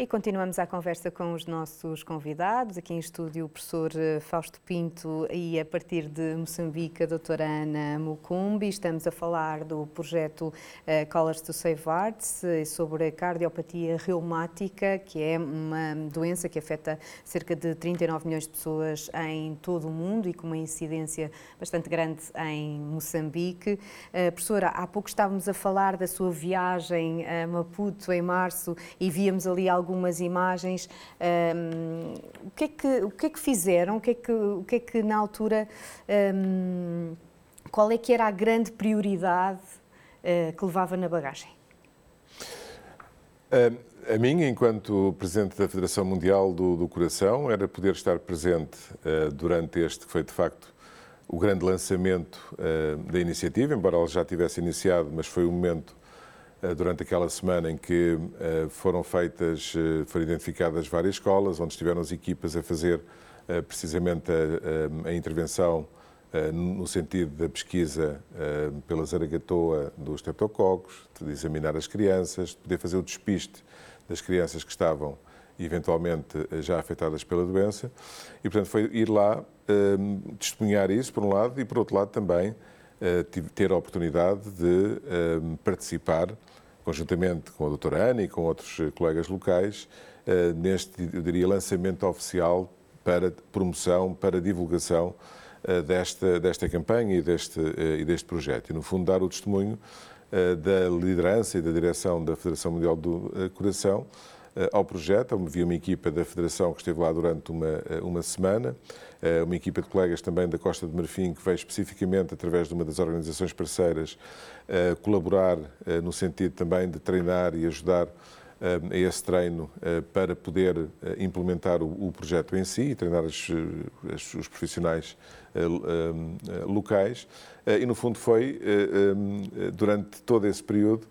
E continuamos a conversa com os nossos convidados. Aqui em estúdio, o professor eh, Fausto Pinto e, a partir de Moçambique, a doutora Ana Mucumbi. Estamos a falar do projeto uh, Colors to Save Arts eh, sobre a cardiopatia reumática, que é uma doença que afeta cerca de 39 milhões de pessoas em todo o mundo e com uma incidência bastante grande em Moçambique. Professora, há pouco estávamos a falar da sua viagem a Maputo em março e víamos ali alguns algumas imagens. Um, o, que é que, o que é que fizeram? O que é que, o que, é que na altura, um, qual é que era a grande prioridade uh, que levava na bagagem? A, a minha, enquanto Presidente da Federação Mundial do, do Coração, era poder estar presente uh, durante este, que foi de facto o grande lançamento uh, da iniciativa, embora ela já tivesse iniciado, mas foi o momento durante aquela semana em que eh, foram feitas, eh, foram identificadas várias escolas, onde estiveram as equipas a fazer precisamente a, a, intervenção no sentido da pesquisa pela zaragatoa dos streptococos, de examinar as crianças, de poder fazer o despiste das crianças que estavam eventualmente já afetadas pela doença. E, portanto, foi ir lá testemunhar isso, por um lado, e, por outro lado, também ter a oportunidade de participar conjuntamente com a doutora Ana e com outros eh, colegas locais, eh, neste, eu diria, lançamento oficial para promoção, para divulgação eh, desta, desta campanha e deste, e deste projeto. E, no fundo, dar o testemunho da liderança e da direção da Federação Mundial do Coração ao projeto. Havia uma equipa da Federação que esteve lá durante uma, uma semana, uma equipa de colegas também da Costa de Marfim que veio especificamente através de uma das organizações parceiras colaborar no sentido também de treinar e ajudar a esse treino para poder implementar o projeto em si e treinar os profissionais locais. E, no fundo, foi durante todo esse período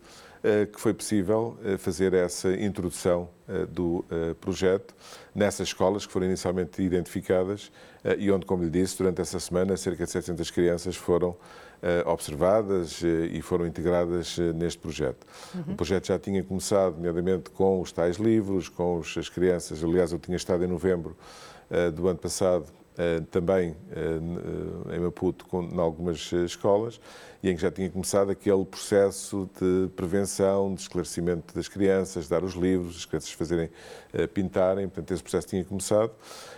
que foi possível fazer essa introdução do projeto nessas escolas que foram inicialmente identificadas e onde, como lhe disse, durante essa semana cerca de 700 crianças foram eh, observadas eh, e foram integradas eh, neste projeto. Uhum. O projeto já tinha começado, nomeadamente, com os tais livros, com as crianças. Aliás, eu tinha estado em novembro do ano passado também em Maputo, em algumas escolas, e em que já tinha começado aquele processo de prevenção, de esclarecimento das crianças, dar os livros, as crianças fazerem pintarem, portanto, esse processo tinha começado.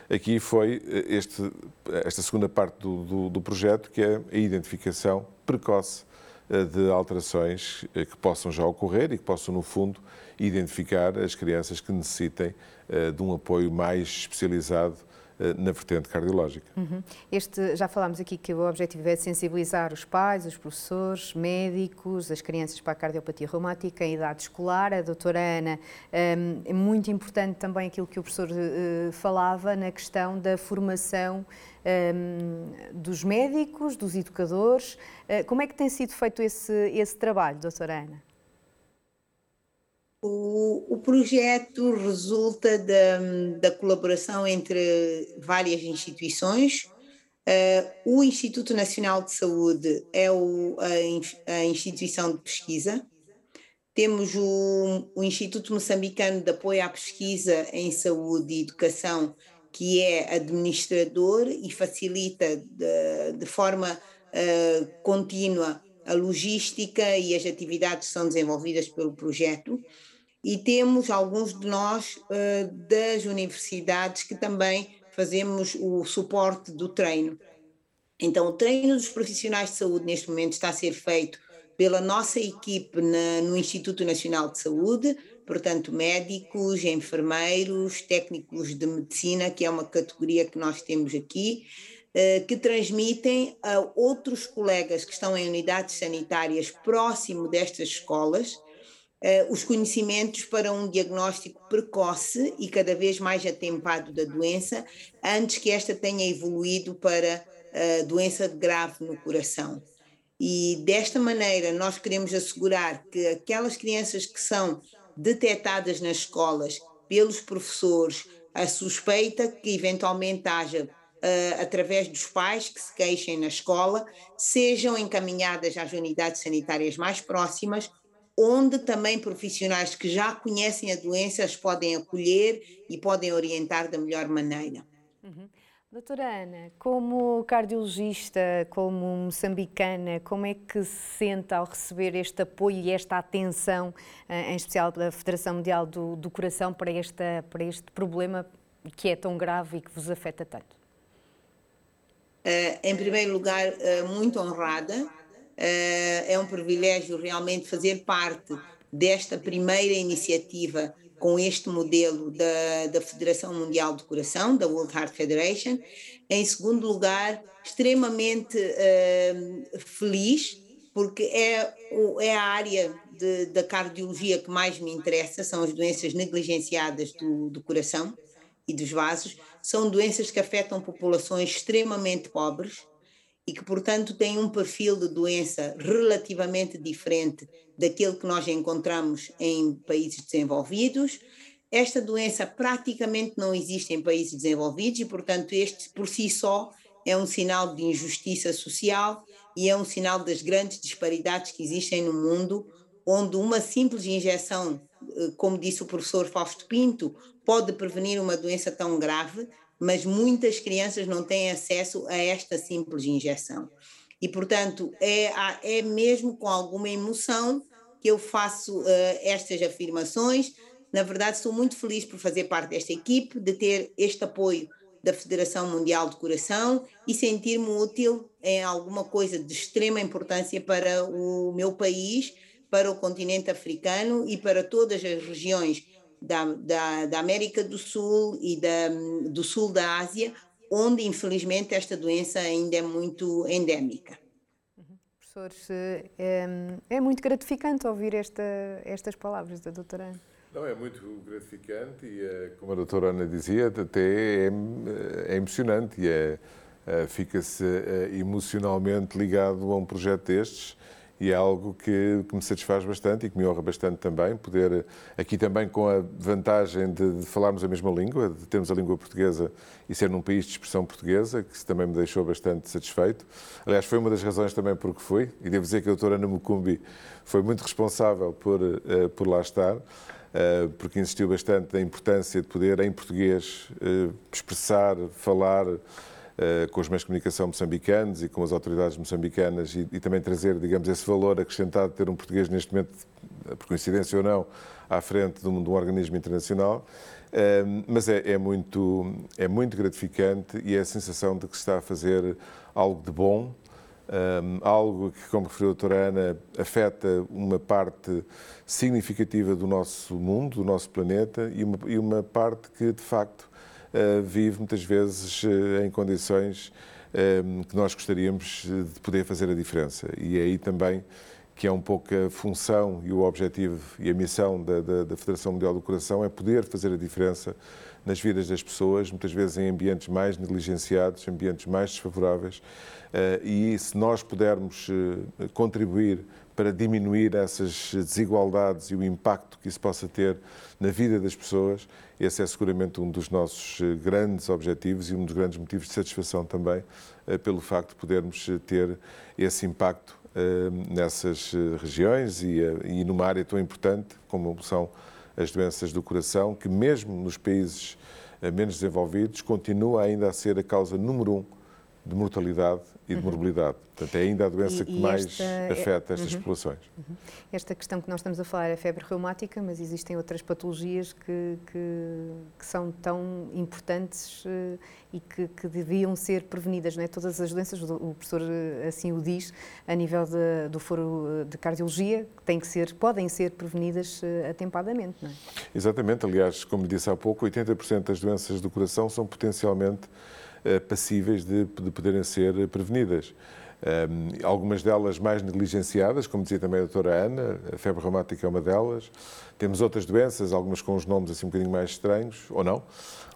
Aqui foi eh, este, esta segunda parte do, do, do projeto, que é a identificação precoce eh, de alterações eh, que possam já ocorrer e que possam, no fundo, identificar as crianças que necessitem de um apoio mais especializado eh, na vertente cardiológica. Uhum. Este, já falámos aqui que o objetivo é sensibilizar os pais, os professores, médicos, as crianças para a cardiopatia reumática em idade escolar. A doutora Ana, um, é muito importante também aquilo que o professor uh, falava na questão da formação um, dos médicos, dos educadores. Uh, como é que tem sido feito esse, esse trabalho, doutora Ana? O, o projeto resulta da, da colaboração entre várias instituições. Uh, o Instituto Nacional de Saúde é o, a, a, instituição de pesquisa. Temos o, o, Instituto Moçambicano de Apoio à Pesquisa em Saúde e Educação, que é administrador e facilita de, de forma uh, contínua a logística e as atividades que são desenvolvidas pelo projeto e temos alguns de nós uh, das universidades que também fazemos o suporte do treino. Então, o treino dos profissionais de saúde neste momento está a ser feito pela nossa equipe na, no Instituto Nacional de Saúde, portanto, médicos, enfermeiros, técnicos de medicina, que é uma categoria que nós temos aqui, uh, que transmitem a outros colegas que estão em unidades sanitárias próximo destas escolas uh, os conhecimentos para um diagnóstico precoce e cada vez mais atempado da doença, antes que esta tenha evoluído para uh, doença grave no coração. E desta maneira, nós queremos assegurar que aquelas crianças que são detectadas nas escolas pelos professores, a suspeita que eventualmente haja Uh, através dos pais que se queixem na escola, sejam encaminhadas às unidades sanitárias mais próximas onde também profissionais que já conhecem a doença as podem acolher e podem orientar da melhor maneira. Uhum. Doutora Ana, como cardiologista, como moçambicana, como é que se sente ao receber este apoio e esta atenção, eh, em especial da Federação Mundial do, do Coração, para, esta, para este problema que é tão grave e que vos afeta tanto? Uh, em primeiro lugar, uh, muito honrada. Uh, é um privilégio realmente fazer parte desta primeira iniciativa com este modelo da, da Federação Mundial do Coração, da World Heart Federation. Em segundo lugar, extremamente uh, feliz, porque é, é a área de, da cardiologia que mais me interessa, são as doenças negligenciadas do, do coração e dos vasos. São doenças que afetam populações extremamente pobres e que, portanto, têm um perfil de doença relativamente diferente daquele que nós encontramos em países desenvolvidos. Esta doença praticamente não existe em países desenvolvidos e, portanto, este por si só é um sinal de injustiça social e é um sinal das grandes disparidades que existem no mundo, onde uma simples injeção, eh, como disse o professor Fausto Pinto, pode prevenir uma doença tão grave, mas muitas crianças não têm acesso a esta simples injeção. E, portanto, é, é mesmo com alguma emoção que eu faço uh, estas afirmações. Na verdade, estou muito feliz por fazer parte desta equipe, de ter este apoio da Federação Mundial de Coração e sentir-me útil em alguma coisa de extrema importância para o meu país, para o continente africano e para todas as regiões da, da, da América do Sul e da, do sul da Ásia, onde infelizmente esta doença ainda é muito endémica professores, é, é, muito gratificante ouvir esta, estas palavras da doutora Ana. Não, é muito gratificante e, eh, como a doutora Ana dizia, até é, é emocionante e é, fica-se emocionalmente ligado a um projeto destes e é algo que, que, me satisfaz bastante e que me honra bastante também, poder, aqui também com a vantagem de, de, falarmos a mesma língua, de termos a língua portuguesa e ser num país de expressão portuguesa, que também me deixou bastante satisfeito. Aliás, foi uma das razões também por que fui, e devo dizer que a doutora Ana Mucumbi foi muito responsável por, uh, por lá estar, uh, porque insistiu bastante na importância de poder, em português, uh, expressar, falar, com os meios de comunicação moçambicanos e com as autoridades moçambicanas e, e, também trazer, digamos, esse valor acrescentado de ter um português neste momento, por coincidência ou não, à frente de um, de um organismo internacional. Uh, mas é, é, muito, é muito gratificante e é a sensação de que se está a fazer algo de bom, um, algo que, como referiu a doutora Ana, afeta uma parte significativa do nosso mundo, do nosso planeta e uma, e uma parte que, de facto, eh, vive muitas vezes eh, em condições eh, que nós gostaríamos de poder fazer a diferença. E é aí também que é um pouco a função e o objetivo e a missão da, da, da, Federação Mundial do Coração é poder fazer a diferença nas vidas das pessoas, muitas vezes em ambientes mais negligenciados, ambientes mais desfavoráveis, e se nós pudermos contribuir para diminuir essas desigualdades e o impacto que isso possa ter na vida das pessoas. Esse é seguramente um dos nossos eh, grandes objetivos e um dos grandes motivos de satisfação também, eh, pelo facto de podermos eh, ter esse impacto nessas regiões e, e numa área tão importante como são as doenças do coração, que mesmo nos países menos desenvolvidos continua ainda a ser a causa número um de mortalidade e de uhum. morbilidade. Portanto, é ainda a doença e, que mais esta, é- afeta estas uhum. populações. Uhum. Esta questão que nós estamos a falar é a febre reumática, mas existem outras patologias que, que, que são tão importantes uh, e que, que, deviam ser prevenidas. Não é? Todas as doenças, o professor eh, assim o diz, a nível de, do foro eh, de cardiologia, têm que ser, podem ser prevenidas uh, atempadamente. Não é? Exatamente. Aliás, como disse há pouco, 80% das doenças do coração são potencialmente passíveis de, de poderem ser prevenidas. Um, algumas delas mais negligenciadas, como dizia também a doutora Ana, a febre reumática é uma delas. Temos outras doenças, algumas com os nomes assim um bocadinho mais estranhos, ou não.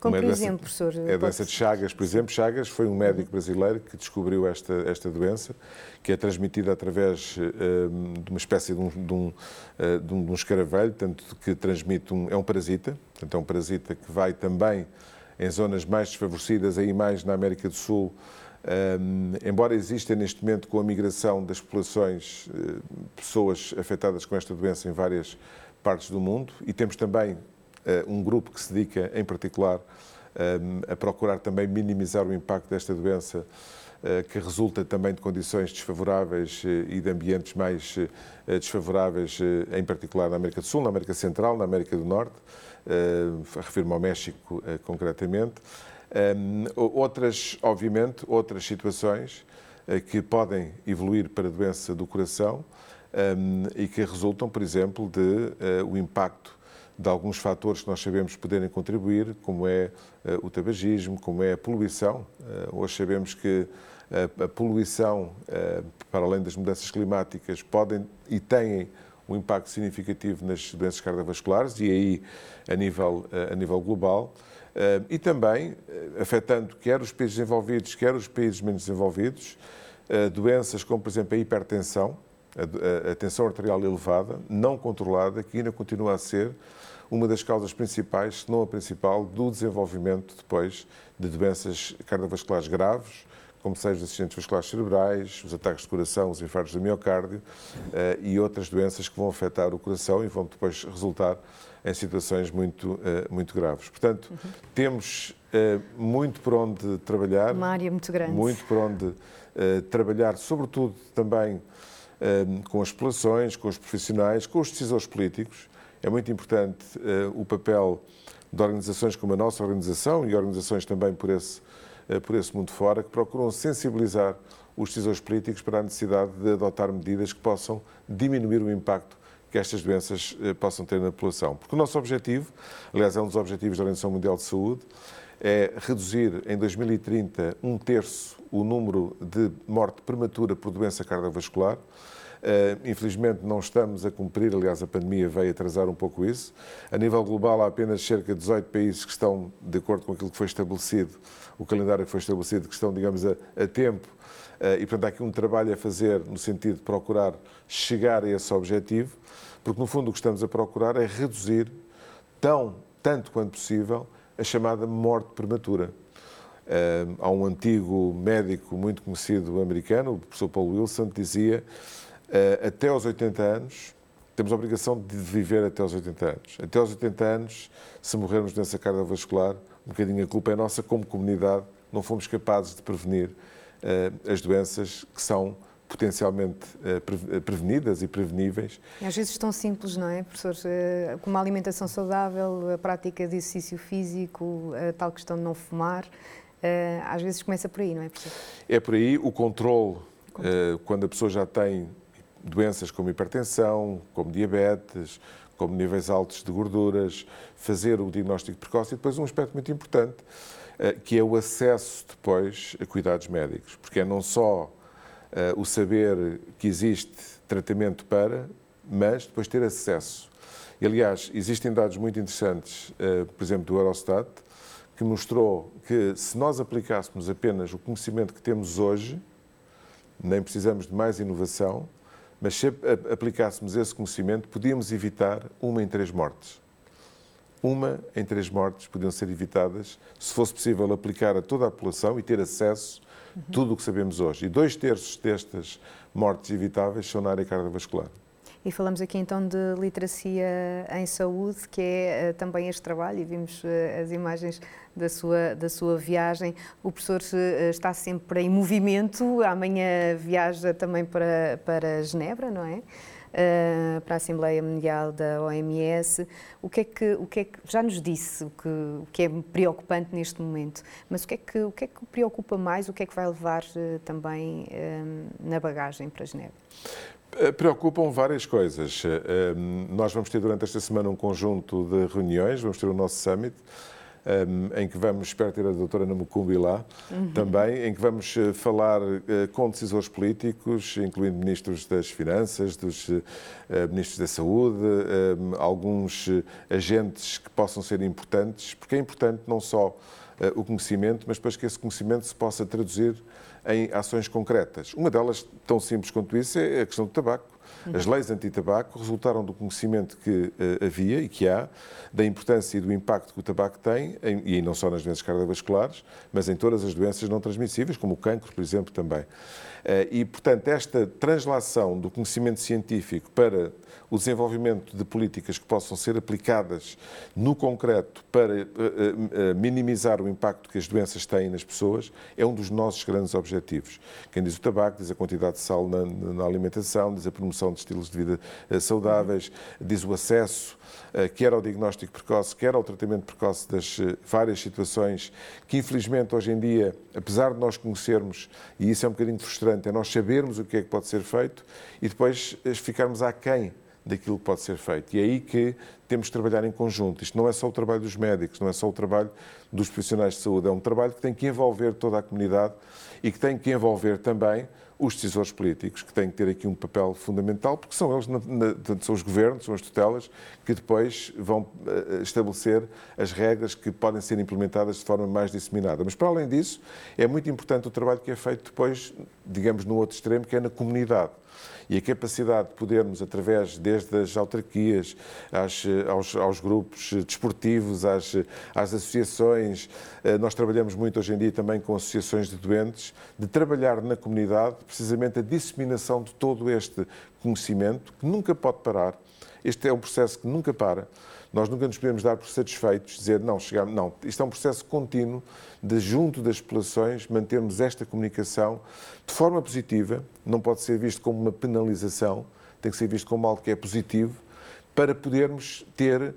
Como, por exemplo, professor? É a doença de Chagas, por exemplo. Chagas foi um médico brasileiro que descobriu esta, esta doença, que é transmitida através um, de uma espécie de um, de um, de um escaravelho, tanto que transmite um... é um parasita, portanto é um parasita que vai também em zonas mais desfavorecidas, aí mais na América do Sul, Um, embora exista neste momento com a migração das populações uh, pessoas afetadas com esta doença em várias partes do mundo e temos também uh, um grupo que se dedica em particular um, a procurar também minimizar o impacto desta doença que resulta também de condições desfavoráveis e de ambientes mais desfavoráveis, em particular na América do Sul, na América Central, na América do Norte, refiro-me ao México concretamente. Um, outras, obviamente, outras situações que podem evoluir para doença do coração um, e que resultam, por exemplo, de o impacto de alguns fatores que nós sabemos poderem contribuir, como é o tabagismo, como é a poluição. hoje sabemos que a poluição, para além das mudanças climáticas, podem e têm um impacto significativo nas doenças cardiovasculares e aí a nível, a nível global. E também afetando quer os países desenvolvidos, quer os países menos desenvolvidos, doenças como, por exemplo, a hipertensão, a tensão arterial elevada, não controlada, que ainda continua a ser uma das causas principais, se não a principal, do desenvolvimento depois de doenças cardiovasculares graves, como sejam os acidentes vasculares cerebrais, os ataques de coração, os infartos do miocárdio e outras doenças que vão afetar o coração e vão depois resultar em situações muito, eh, muito graves. Portanto, uhum. temos eh, muito por onde trabalhar. Uma área muito grande. Muito por onde eh, trabalhar, sobretudo também com as populações, com os profissionais, com os decisores políticos. É muito importante o papel de organizações como a nossa organização e organizações também por esse, por esse mundo fora, que procuram sensibilizar os decisores políticos para a necessidade de adotar medidas que possam diminuir o impacto que estas doenças eh, possam ter na população. Porque o nosso objetivo, aliás, é um dos objetivos da Organização Mundial de Saúde, é reduzir em 2030 um terço o número de morte prematura por doença cardiovascular. Uh, infelizmente não estamos a cumprir, aliás, a pandemia veio atrasar um pouco isso. A nível global, há apenas cerca de 18 países que estão, de acordo com aquilo que foi estabelecido, o calendário que foi estabelecido, que estão, digamos, a, a tempo. Uh, e, portanto, há aqui um trabalho a fazer no sentido de procurar chegar a esse objetivo. Porque, no fundo, o que estamos a procurar é reduzir, tão, tanto quanto possível, a chamada morte prematura. Uh, há um antigo médico muito conhecido americano, o professor Paul Wilson, que dizia até aos 80 anos temos a obrigação de viver até aos 80 anos. Até aos 80 anos, se morrermos de doença cardiovascular, um bocadinho a culpa é nossa como comunidade, não fomos capazes de prevenir uh, as doenças que são potencialmente eh, eh, prevenidas e preveníveis. Às vezes tão simples, não é, professor? Eh, como a alimentação saudável, a prática de exercício físico, a tal questão de não fumar, às vezes começa por aí, não é, professor? É por aí o controle. quando a pessoa já tem doenças como hipertensão, como diabetes, como níveis altos de gorduras, fazer o diagnóstico precoce e depois um aspecto muito importante, que é o acesso depois a cuidados médicos, porque é não só uh, o saber que existe tratamento para, mas depois ter acesso. E, aliás, existem dados muito interessantes, uh, por exemplo, do Eurostat, que mostrou que se nós aplicássemos apenas o conhecimento que temos hoje, nem precisamos de mais inovação, mas se aplicássemos esse conhecimento, podíamos evitar uma em três mortes. Uma em três mortes podiam ser evitadas se fosse possível aplicar a toda a população e ter acesso tudo o que sabemos hoje. E dois terços destas mortes evitáveis são na área cardiovascular. E falamos aqui então de literacia em saúde, que é uh, também este trabalho, e vimos uh, as imagens da sua, da sua viagem. O professor uh, está sempre em movimento, amanhã viaja também para, para Genebra, não é? para a Assembleia Mundial da OMS. O que é que, o que, é que já nos disse o que, o que é preocupante neste momento, mas o que, é que, o que é que preocupa mais, o que é que vai levar também na bagagem para Genebra? Preocupam várias coisas. Nós vamos ter durante esta semana um conjunto de reuniões, vamos ter o nosso summit um, em que vamos, espero ter a doutora Namucumbi lá, uhum. também, em que vamos eh, falar com decisores políticos, incluindo ministros das Finanças, dos ministros da Saúde, alguns agentes que possam ser importantes, porque é importante não só o conhecimento, mas depois que esse conhecimento se possa traduzir em ações concretas. Uma delas, tão simples quanto isso, é a questão do tabaco. Uhum. As leis anti-tabaco resultaram do conhecimento que uh, havia e que há da importância e do impacto que o tabaco tem, em, e não só nas doenças cardiovasculares, mas em todas as doenças não transmissíveis, como o cancro, por exemplo, também. Eh, e, portanto, esta translação do conhecimento científico para o desenvolvimento de políticas que possam ser aplicadas no concreto para eh, minimizar o impacto que as doenças têm nas pessoas é um dos nossos grandes objetivos. Quem diz o tabaco diz a quantidade de sal na, na alimentação, diz a promoção de estilos de vida saudáveis, diz o acesso quer ao diagnóstico precoce, quer ao tratamento precoce das várias situações que, infelizmente, hoje em dia, apesar de nós conhecermos, e isso é um bocadinho frustrante, é nós sabermos o que é que pode ser feito e depois eh, ficarmos aquém daquilo que pode ser feito. E é aí que temos que trabalhar em conjunto. Isto não é só o trabalho dos médicos, não é só o trabalho dos profissionais de saúde, é um trabalho que tem que envolver toda a comunidade e que tem que envolver também os decisores políticos, que têm que ter aqui um papel fundamental, porque são eles, são os governos, são as tutelas, que depois vão eh, estabelecer as regras que podem ser implementadas de forma mais disseminada. Mas, para além disso, é muito importante o trabalho que é feito depois, digamos, no outro extremo, que é na comunidade e a capacidade de podermos, através desde as autarquias, às, aos, aos, grupos desportivos, às, às associações, eh, nós trabalhamos muito hoje em dia também com associações de doentes, de trabalhar na comunidade precisamente a disseminação de todo este conhecimento, que nunca pode parar. Este é um processo que nunca para. Nós nunca nos podemos dar por satisfeitos, dizer, não, chegamos, não, isto é um processo contínuo de, junto das populações, mantermos esta comunicação de forma positiva, não pode ser visto como uma penalização, tem que ser visto como algo que é positivo, para podermos ter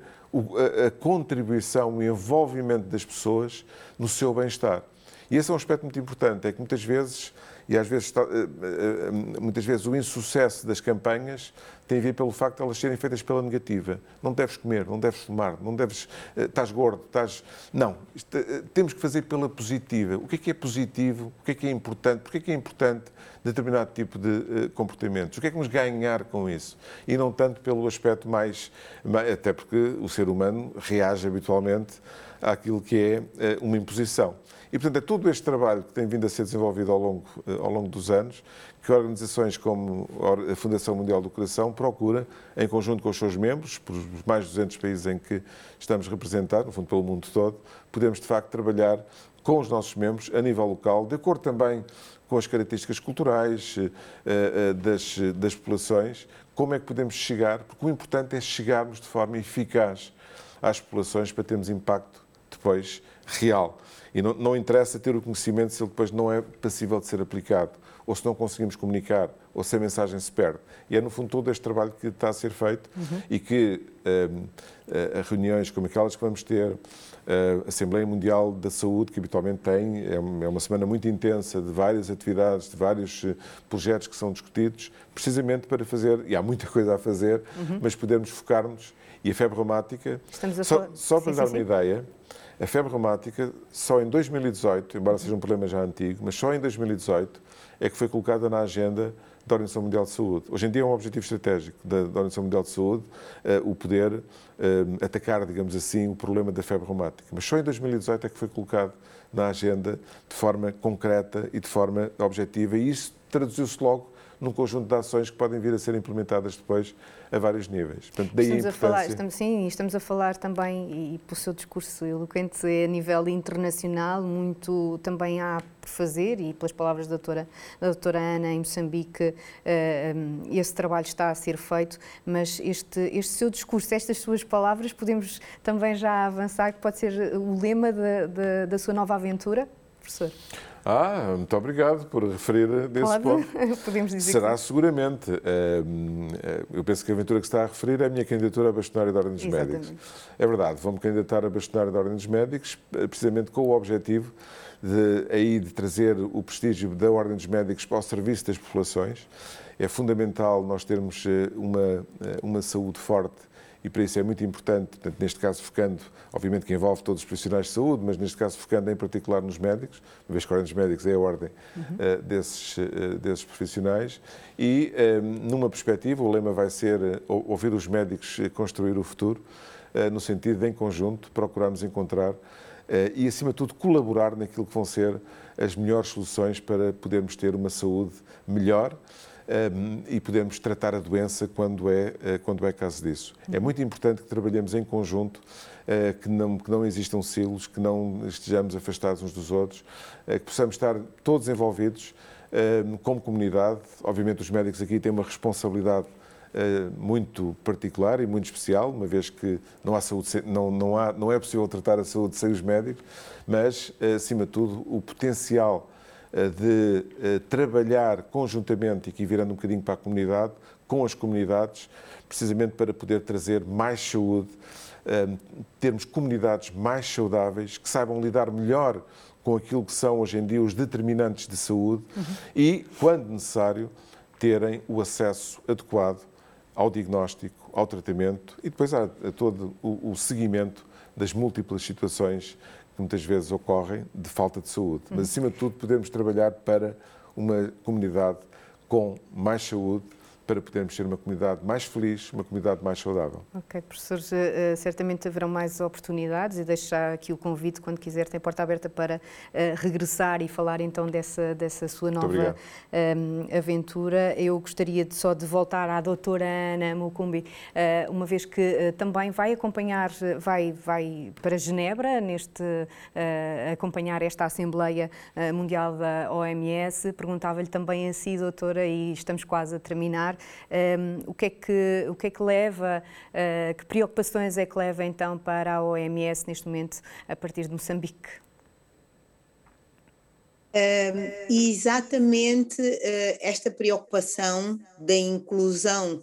a, contribuição o envolvimento das pessoas no seu bem-estar. E esse é um aspecto muito importante, é que muitas vezes e às vezes, eh, eh, muitas vezes, o insucesso das campanhas tem a ver pelo facto de elas serem feitas pela negativa. Não deves comer, não deves fumar, não deves. Eh, estás gordo, estás. Não. Isto, temos que fazer pela positiva. O que é que é positivo? O que é que é importante? Porquê é que é importante determinado tipo de comportamentos? O que é que vamos ganhar com isso? E não tanto pelo aspecto mais. Até porque o ser humano reage habitualmente àquilo que é uma imposição. E, portanto, é todo este trabalho que tem vindo a ser desenvolvido ao longo, eh, ao longo dos anos que organizações como a Fundação Mundial do Coração procura, em conjunto com os seus membros, por mais de 200 países em que estamos representados, no fundo pelo mundo todo, podemos de facto trabalhar com os nossos membros a nível local, de acordo também com as características culturais eh, eh, das, das populações, como é que podemos chegar, porque o importante é chegarmos de forma eficaz às populações para termos impacto depois real. E não, não interessa ter o conhecimento se ele depois não é passível de ser aplicado, ou se não conseguimos comunicar, ou se a mensagem se perde. E é, no fundo, todo este trabalho que está a ser feito uhum. e que uh, uh, reuniões como aquelas que vamos ter, uh, a Assembleia Mundial da Saúde, que habitualmente tem, é, é uma semana muito intensa de várias atividades, de vários projetos que são discutidos, precisamente para fazer, e há muita coisa a fazer, uhum. mas podermos focar-nos. E a febre reumática, só, só, para sim, dar sim, uma sim. ideia, a febre reumática, só em 2018, embora seja um problema já antigo, mas só em 2018 é que foi colocada na agenda da Organização Mundial de Saúde. Hoje em dia é um objetivo estratégico da, Organização Mundial de Saúde uh, o poder uh, atacar, digamos assim, o problema da febre reumática. Mas só em 2018 é que foi colocado na agenda de forma concreta e de forma objetiva e isso traduziu-se logo num conjunto de ações que podem vir a ser implementadas depois a vários níveis. Portanto, daí estamos a, a falar, estamos, sim, estamos a falar também, e pelo seu discurso eloquente, a nível internacional, muito também há por fazer, e pelas palavras da doutora, da doutora Ana, em Moçambique, uh, esse trabalho está a ser feito, mas este, este seu discurso, estas suas palavras, podemos também já avançar, que pode ser o lema da, da, da sua nova aventura, professor? Ah, muito obrigado por referir desse Pode? ponto. Podemos dizer Será que... seguramente. Ehm, eh, eu penso que a aventura que está a referir é a minha candidatura a bastonário da Ordem dos Exatamente. Médicos. É verdade, vou-me candidatar a bastonário da Ordem dos Médicos, eh, precisamente com o objetivo de, aí, de trazer o prestígio da Ordem dos Médicos para o serviço das populações. É fundamental nós termos eh, uma, uma saúde forte e para isso é muito importante, portanto, neste caso focando, obviamente que envolve todos os profissionais de saúde, mas neste caso focando em particular nos médicos, uma vez que a Ordem dos Médicos é a ordem uhum. uh, desses, uh, desses profissionais, e um, numa perspectiva, o lema vai ser ouvir os médicos construir o futuro, no sentido de, em conjunto, procurarmos encontrar e, acima de tudo, colaborar naquilo que vão ser as melhores soluções para podermos ter uma saúde melhor, e podemos tratar a doença quando é, uh, quando é caso disso. É muito importante que trabalhemos em conjunto, uh, que, não, que não existam silos, que não estejamos afastados uns dos outros, uh, que possamos estar todos envolvidos como comunidade. Obviamente, os médicos aqui têm uma responsabilidade muito particular e muito especial, uma vez que não, há saúde, não, não, há, não é possível tratar a saúde sem os médicos, mas, acima de tudo, o potencial eh, de eh, trabalhar conjuntamente, e aqui virando um bocadinho para a comunidade, com as comunidades, precisamente para poder trazer mais saúde, eh, termos comunidades mais saudáveis, que saibam lidar melhor com aquilo que são hoje em dia os determinantes de saúde uhum. e, quando necessário, terem o acesso adequado ao diagnóstico, ao tratamento e depois a, a todo o, o seguimento das múltiplas situações que muitas vezes ocorrem de falta de saúde. Mas, acima de tudo, podemos trabalhar para uma comunidade com mais saúde, para podermos ser uma comunidade mais feliz, uma comunidade mais saudável. Ok, professores, eh, eh, certamente haverão mais oportunidades e deixo já aqui o convite, quando quiser, tem porta aberta para eh, regressar e falar então dessa, dessa sua nova um, aventura. Eu gostaria de, só de voltar à doutora Ana Mucumbi, uma vez que também vai acompanhar, vai, vai para Genebra, neste, acompanhar esta Assembleia Mundial da OMS. Perguntava-lhe também a si, doutora, e estamos quase a terminar, um, o, que é que, o que é que leva, uh, que preocupações é que leva então para a OMS neste momento a partir de Moçambique? Um, exatamente uh, esta preocupação da inclusão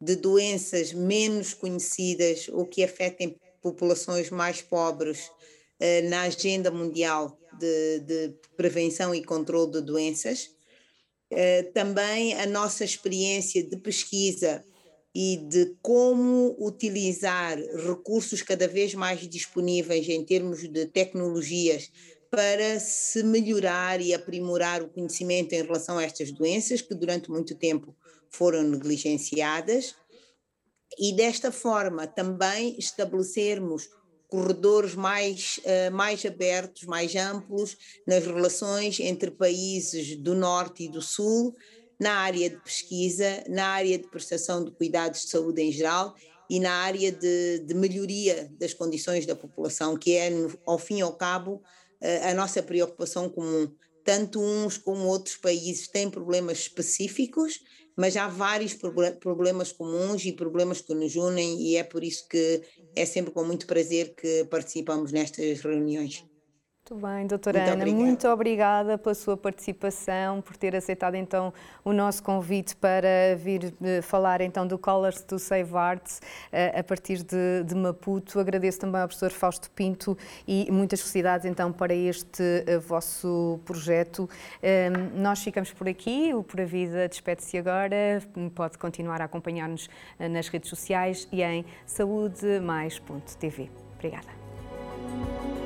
de doenças menos conhecidas ou que afetem populações mais pobres uh, na agenda mundial de, de prevenção e controle de doenças também a nossa experiência de pesquisa e de como utilizar recursos cada vez mais disponíveis em termos de tecnologias para se melhorar e aprimorar o conhecimento em relação a estas doenças que durante muito tempo foram negligenciadas. E desta forma também estabelecermos corredores mais, uh, mais abertos, mais amplos nas relações entre países do Norte e do Sul, na área de pesquisa, na área de prestação de cuidados de saúde em geral e na área de, de melhoria das condições da população, que é, ao fim e ao cabo, uh, a nossa preocupação comum. Tanto uns como outros países têm problemas específicos, mas há vários problemas comuns e problemas que nos unem, e é por isso que é sempre com muito prazer que participamos nestas reuniões. Muito bem, doutora muito Ana, obrigada. muito obrigada pela sua participação, por ter aceitado então o nosso convite para vir uh, falar então do Colors to Save Arts uh, a partir de, de, Maputo. Agradeço também ao professor Fausto Pinto e muitas felicidades então para este uh, vosso projeto. Ehm, nós ficamos por aqui, o Pura Vida despede-se agora, pode continuar a acompanhar-nos nas redes sociais e em saudemais.tv. Obrigada.